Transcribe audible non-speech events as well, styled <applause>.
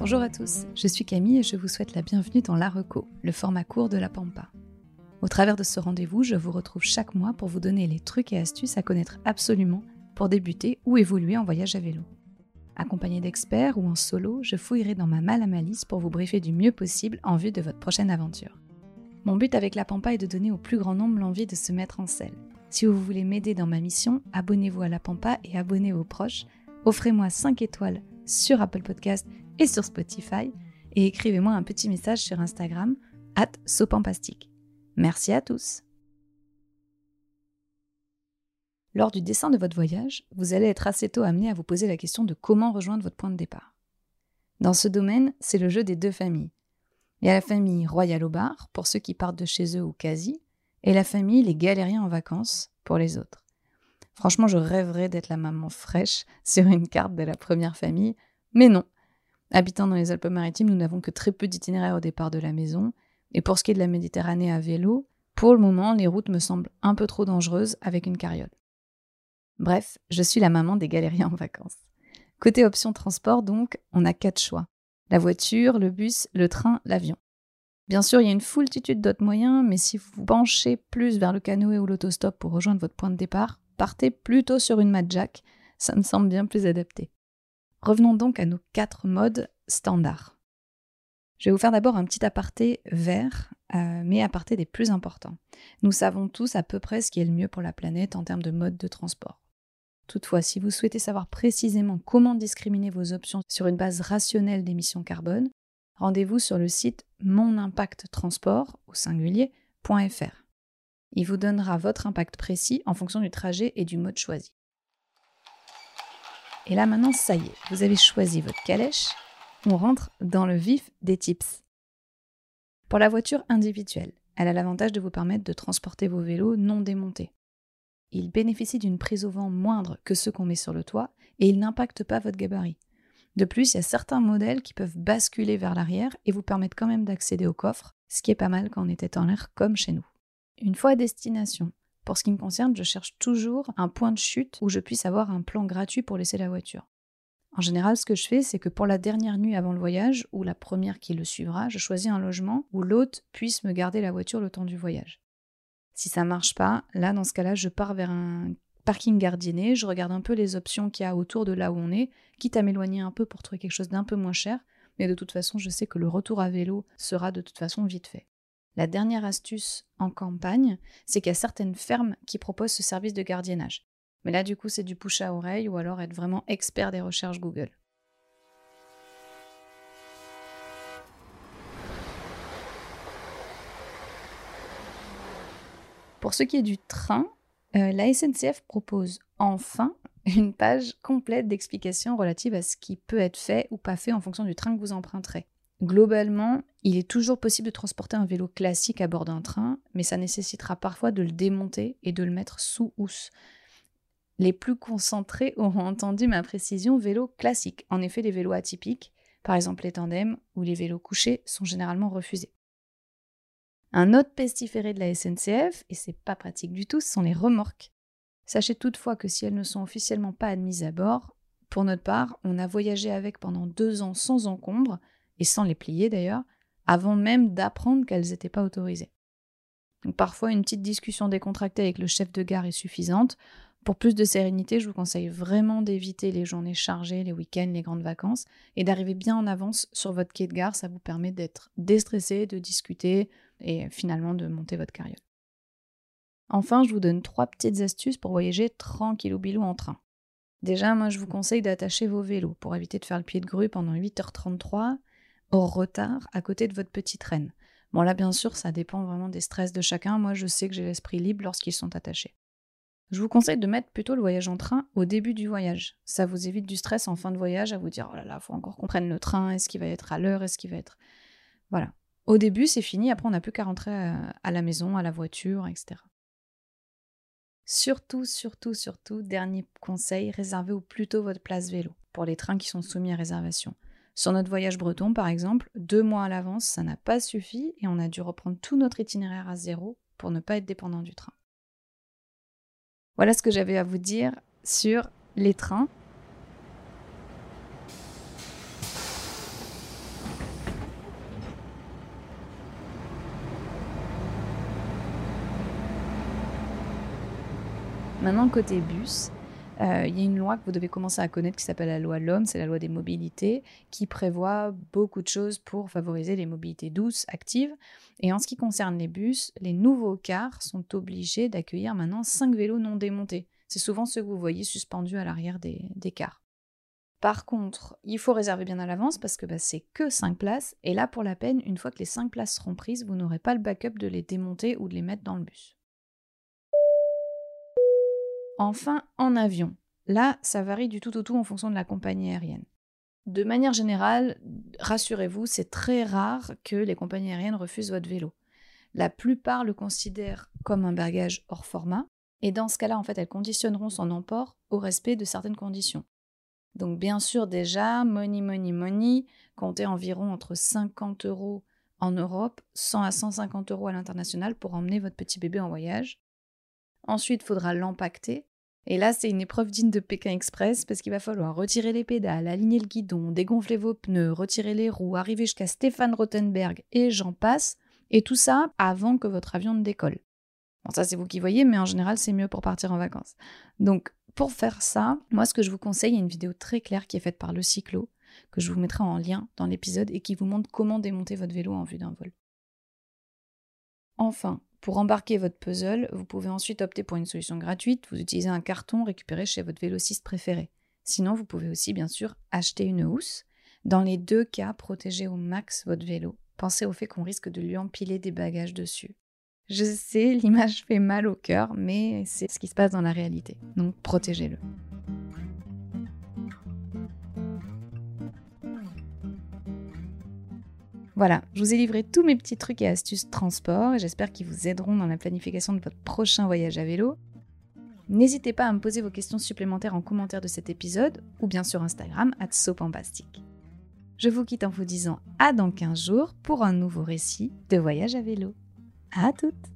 Bonjour à tous, je suis Camille et je vous souhaite la bienvenue dans La Reco, le format court de la Pampa. Au travers de ce rendez-vous, je vous retrouve chaque mois pour vous donner les trucs et astuces à connaître absolument pour débuter ou évoluer en voyage à vélo. Accompagné d'experts ou en solo, je fouillerai dans ma malle à malice pour vous briefer du mieux possible en vue de votre prochaine aventure. Mon but avec la Pampa est de donner au plus grand nombre l'envie de se mettre en selle. Si vous voulez m'aider dans ma mission, abonnez-vous à la Pampa et abonnez vos proches. Offrez-moi 5 étoiles sur Apple Podcast et sur Spotify et écrivez-moi un petit message sur Instagram at sopampastique. Merci à tous. Lors du dessin de votre voyage, vous allez être assez tôt amené à vous poser la question de comment rejoindre votre point de départ. Dans ce domaine, c'est le jeu des deux familles. Il y a la famille Royal au bar, pour ceux qui partent de chez eux ou quasi, et la famille Les Galériens en vacances, pour les autres. Franchement, je rêverais d'être la maman fraîche sur une carte de la première famille, mais non, Habitant dans les Alpes-Maritimes, nous n'avons que très peu d'itinéraires au départ de la maison. Et pour ce qui est de la Méditerranée à vélo, pour le moment, les routes me semblent un peu trop dangereuses avec une carriole. Bref, je suis la maman des galériens en vacances. Côté option transport, donc, on a quatre choix. La voiture, le bus, le train, l'avion. Bien sûr, il y a une foultitude d'autres moyens, mais si vous penchez plus vers le canoë ou l'autostop pour rejoindre votre point de départ, partez plutôt sur une Jack, ça me semble bien plus adapté. Revenons donc à nos quatre modes standards. Je vais vous faire d'abord un petit aparté vert, euh, mais aparté des plus importants. Nous savons tous à peu près ce qui est le mieux pour la planète en termes de mode de transport. Toutefois, si vous souhaitez savoir précisément comment discriminer vos options sur une base rationnelle d'émissions carbone, rendez-vous sur le site monimpacttransport au singulier.fr. Il vous donnera votre impact précis en fonction du trajet et du mode choisi. Et là maintenant, ça y est, vous avez choisi votre calèche. On rentre dans le vif des tips. Pour la voiture individuelle, elle a l'avantage de vous permettre de transporter vos vélos non démontés. Il bénéficie d'une prise au vent moindre que ceux qu'on met sur le toit et il n'impacte pas votre gabarit. De plus, il y a certains modèles qui peuvent basculer vers l'arrière et vous permettre quand même d'accéder au coffre, ce qui est pas mal quand on était en l'air comme chez nous. Une fois à destination, pour ce qui me concerne, je cherche toujours un point de chute où je puisse avoir un plan gratuit pour laisser la voiture. En général, ce que je fais, c'est que pour la dernière nuit avant le voyage, ou la première qui le suivra, je choisis un logement où l'hôte puisse me garder la voiture le temps du voyage. Si ça marche pas, là, dans ce cas-là, je pars vers un parking gardienné, je regarde un peu les options qu'il y a autour de là où on est, quitte à m'éloigner un peu pour trouver quelque chose d'un peu moins cher, mais de toute façon, je sais que le retour à vélo sera de toute façon vite fait. La dernière astuce en campagne, c'est qu'il y a certaines fermes qui proposent ce service de gardiennage. Mais là, du coup, c'est du push à oreille ou alors être vraiment expert des recherches Google. Pour ce qui est du train, euh, la SNCF propose enfin <laughs> une page complète d'explications relatives à ce qui peut être fait ou pas fait en fonction du train que vous emprunterez. Globalement, il est toujours possible de transporter un vélo classique à bord d'un train, mais ça nécessitera parfois de le démonter et de le mettre sous housse. Les plus concentrés auront entendu ma précision vélo classique. En effet, les vélos atypiques, par exemple les tandems ou les vélos couchés, sont généralement refusés. Un autre pestiféré de la SNCF, et c'est pas pratique du tout, ce sont les remorques. Sachez toutefois que si elles ne sont officiellement pas admises à bord, pour notre part, on a voyagé avec pendant deux ans sans encombre, et sans les plier d'ailleurs, avant même d'apprendre qu'elles n'étaient pas autorisées. parfois, une petite discussion décontractée avec le chef de gare est suffisante. Pour plus de sérénité, je vous conseille vraiment d'éviter les journées chargées, les week-ends, les grandes vacances, et d'arriver bien en avance sur votre quai de gare. Ça vous permet d'être déstressé, de discuter et finalement de monter votre carriole. Enfin, je vous donne trois petites astuces pour voyager tranquillou bilou en train. Déjà, moi je vous conseille d'attacher vos vélos pour éviter de faire le pied de grue pendant 8h33 hors retard à côté de votre petite reine. Bon là bien sûr ça dépend vraiment des stress de chacun, moi je sais que j'ai l'esprit libre lorsqu'ils sont attachés. Je vous conseille de mettre plutôt le voyage en train au début du voyage. Ça vous évite du stress en fin de voyage à vous dire oh là là, faut encore qu'on prenne le train, est-ce qu'il va être à l'heure, est-ce qu'il va être. Voilà. Au début c'est fini, après on n'a plus qu'à rentrer à la maison, à la voiture, etc. Surtout, surtout, surtout, dernier conseil, réservez au plus tôt votre place vélo pour les trains qui sont soumis à réservation. Sur notre voyage breton, par exemple, deux mois à l'avance, ça n'a pas suffi et on a dû reprendre tout notre itinéraire à zéro pour ne pas être dépendant du train. Voilà ce que j'avais à vous dire sur les trains. Maintenant, côté bus, euh, il y a une loi que vous devez commencer à connaître qui s'appelle la loi L'Homme, c'est la loi des mobilités, qui prévoit beaucoup de choses pour favoriser les mobilités douces, actives. Et en ce qui concerne les bus, les nouveaux cars sont obligés d'accueillir maintenant 5 vélos non démontés. C'est souvent ceux que vous voyez suspendus à l'arrière des, cars. Par contre, il faut réserver bien à l'avance parce que bah, c'est que 5 places. Et là, pour la peine, une fois que les 5 places seront prises, vous n'aurez pas le backup de les démonter ou de les mettre dans le bus. Enfin, en avion. Là, ça varie du tout au tout en fonction de la compagnie aérienne. De manière générale, rassurez-vous, c'est très rare que les compagnies aériennes refusent votre vélo. La plupart le considèrent comme un bagage hors format, et dans ce cas-là, en fait, elles conditionneront son emport au respect de certaines conditions. Donc, bien sûr, déjà, money, money, money, comptez environ entre 50 euros en Europe, 100 à 150 euros à l'international pour emmener votre petit bébé en voyage. Ensuite, il faudra l'empacter. Et là, c'est une épreuve digne de Pékin Express parce qu'il va falloir retirer les pédales, aligner le guidon, dégonfler vos pneus, retirer les roues, arriver jusqu'à Stéphane Rothenberg et j'en passe. Et tout ça avant que votre avion ne décolle. Bon, ça, c'est vous qui voyez, mais en général, c'est mieux pour partir en vacances. Donc, pour faire ça, moi, ce que je vous conseille, il y a une vidéo très claire qui est faite par le cyclo, que je vous mettrai en lien dans l'épisode et qui vous montre comment démonter votre vélo en vue d'un vol. Enfin, pour embarquer votre puzzle, vous pouvez ensuite opter pour une solution gratuite. Vous utilisez un carton récupéré chez votre vélociste préféré. Sinon, vous pouvez aussi, bien sûr, acheter une housse. Dans les deux cas, protégez au max votre vélo. Pensez au fait qu'on risque de lui empiler des bagages dessus. Je sais, <laughs> l'image fait mal au cœur, mais c'est ce qui se passe dans la réalité. Donc, protégez-le. Voilà, je vous ai livré tous mes petits trucs et astuces transport et j'espère qu'ils vous aideront dans la planification de votre prochain voyage à vélo. N'hésitez pas à me poser vos questions supplémentaires en commentaire de cet épisode ou bien sur Instagram at. Je vous quitte en vous disant à dans 15 jours pour un nouveau récit de voyage à vélo. À toutes